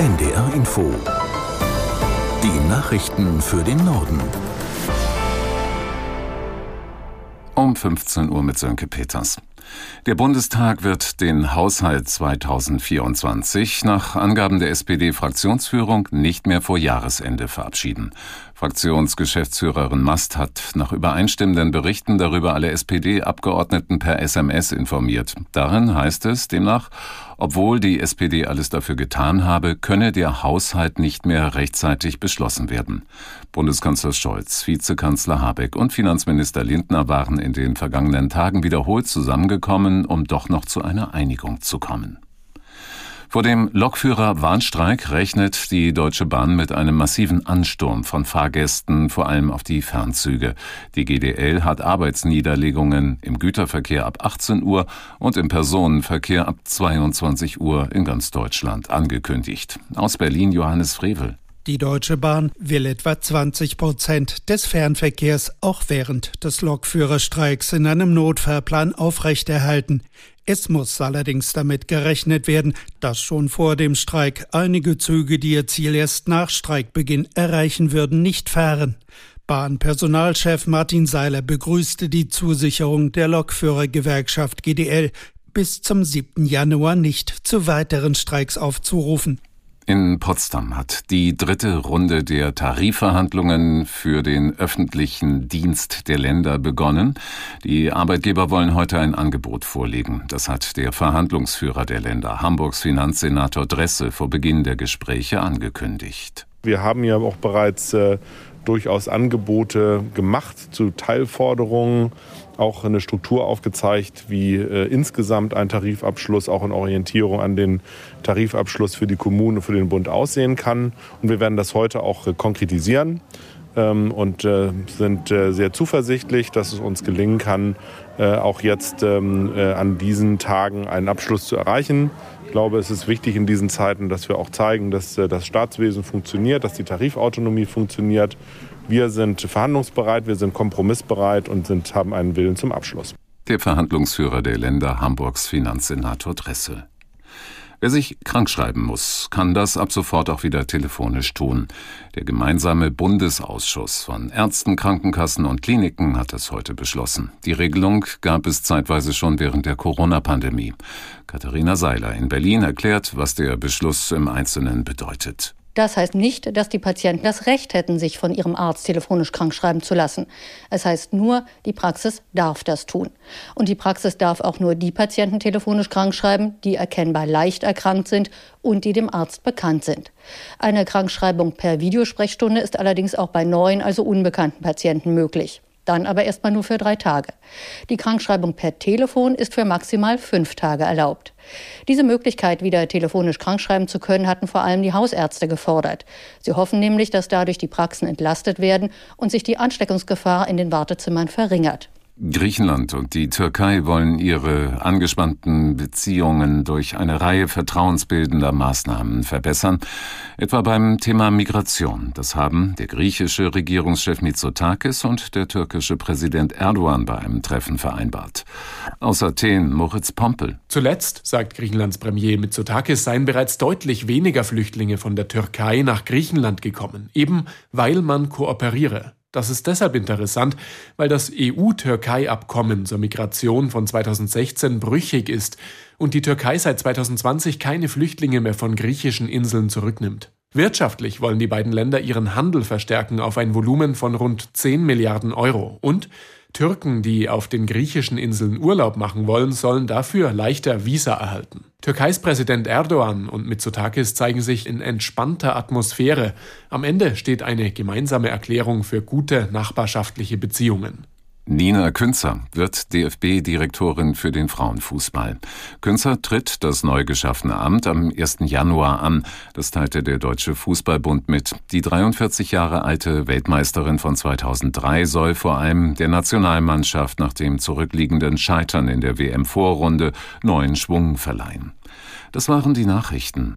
NDR Info. Die Nachrichten für den Norden. Um 15 Uhr mit Sönke Peters. Der Bundestag wird den Haushalt 2024 nach Angaben der SPD-Fraktionsführung nicht mehr vor Jahresende verabschieden. Fraktionsgeschäftsführerin Mast hat nach übereinstimmenden Berichten darüber alle SPD-Abgeordneten per SMS informiert. Darin heißt es demnach, obwohl die SPD alles dafür getan habe, könne der Haushalt nicht mehr rechtzeitig beschlossen werden. Bundeskanzler Scholz, Vizekanzler Habeck und Finanzminister Lindner waren in den vergangenen Tagen wiederholt zusammengekommen, um doch noch zu einer Einigung zu kommen. Vor dem Lokführer-Warnstreik rechnet die Deutsche Bahn mit einem massiven Ansturm von Fahrgästen, vor allem auf die Fernzüge. Die GDL hat Arbeitsniederlegungen im Güterverkehr ab 18 Uhr und im Personenverkehr ab 22 Uhr in ganz Deutschland angekündigt. Aus Berlin Johannes Frevel. Die Deutsche Bahn will etwa 20 Prozent des Fernverkehrs auch während des Lokführerstreiks in einem Notfahrplan aufrechterhalten. Es muss allerdings damit gerechnet werden, dass schon vor dem Streik einige Züge, die ihr Ziel erst nach Streikbeginn erreichen würden, nicht fahren. Bahnpersonalchef Martin Seiler begrüßte die Zusicherung der Lokführergewerkschaft GDL, bis zum 7. Januar nicht zu weiteren Streiks aufzurufen. In Potsdam hat die dritte Runde der Tarifverhandlungen für den öffentlichen Dienst der Länder begonnen. Die Arbeitgeber wollen heute ein Angebot vorlegen. Das hat der Verhandlungsführer der Länder, Hamburgs Finanzsenator Dresse, vor Beginn der Gespräche angekündigt. Wir haben ja auch bereits äh, durchaus Angebote gemacht zu Teilforderungen, auch eine Struktur aufgezeigt, wie äh, insgesamt ein Tarifabschluss auch in Orientierung an den Tarifabschluss für die Kommune, für den Bund aussehen kann. Und wir werden das heute auch konkretisieren und äh, sind äh, sehr zuversichtlich, dass es uns gelingen kann, äh, auch jetzt ähm, äh, an diesen Tagen einen Abschluss zu erreichen. Ich glaube, es ist wichtig in diesen Zeiten, dass wir auch zeigen, dass das Staatswesen funktioniert, dass die Tarifautonomie funktioniert wir sind verhandlungsbereit, wir sind kompromissbereit und sind, haben einen Willen zum Abschluss. Der Verhandlungsführer der Länder Hamburgs Finanzsenator Dressel. Wer sich krankschreiben muss, kann das ab sofort auch wieder telefonisch tun. Der gemeinsame Bundesausschuss von Ärzten, Krankenkassen und Kliniken hat es heute beschlossen. Die Regelung gab es zeitweise schon während der Corona-Pandemie. Katharina Seiler in Berlin erklärt, was der Beschluss im Einzelnen bedeutet. Das heißt nicht, dass die Patienten das Recht hätten, sich von ihrem Arzt telefonisch krankschreiben zu lassen. Es heißt nur, die Praxis darf das tun. Und die Praxis darf auch nur die Patienten telefonisch krankschreiben, die erkennbar leicht erkrankt sind und die dem Arzt bekannt sind. Eine Krankschreibung per Videosprechstunde ist allerdings auch bei neuen, also unbekannten Patienten möglich dann aber erstmal nur für drei Tage. Die Krankschreibung per Telefon ist für maximal fünf Tage erlaubt. Diese Möglichkeit, wieder telefonisch krankschreiben zu können, hatten vor allem die Hausärzte gefordert. Sie hoffen nämlich, dass dadurch die Praxen entlastet werden und sich die Ansteckungsgefahr in den Wartezimmern verringert. Griechenland und die Türkei wollen ihre angespannten Beziehungen durch eine Reihe vertrauensbildender Maßnahmen verbessern, etwa beim Thema Migration. Das haben der griechische Regierungschef Mitsotakis und der türkische Präsident Erdogan bei einem Treffen vereinbart. Aus Athen Moritz Pompel. Zuletzt, sagt Griechenlands Premier Mitsotakis, seien bereits deutlich weniger Flüchtlinge von der Türkei nach Griechenland gekommen, eben weil man kooperiere. Das ist deshalb interessant, weil das EU-Türkei-Abkommen zur Migration von 2016 brüchig ist und die Türkei seit 2020 keine Flüchtlinge mehr von griechischen Inseln zurücknimmt. Wirtschaftlich wollen die beiden Länder ihren Handel verstärken auf ein Volumen von rund 10 Milliarden Euro und Türken, die auf den griechischen Inseln Urlaub machen wollen, sollen dafür leichter Visa erhalten. Türkeis Präsident Erdogan und Mitsotakis zeigen sich in entspannter Atmosphäre. Am Ende steht eine gemeinsame Erklärung für gute nachbarschaftliche Beziehungen. Nina Künzer wird DFB-Direktorin für den Frauenfußball. Künzer tritt das neu geschaffene Amt am 1. Januar an. Das teilte der Deutsche Fußballbund mit. Die 43 Jahre alte Weltmeisterin von 2003 soll vor allem der Nationalmannschaft nach dem zurückliegenden Scheitern in der WM-Vorrunde neuen Schwung verleihen. Das waren die Nachrichten.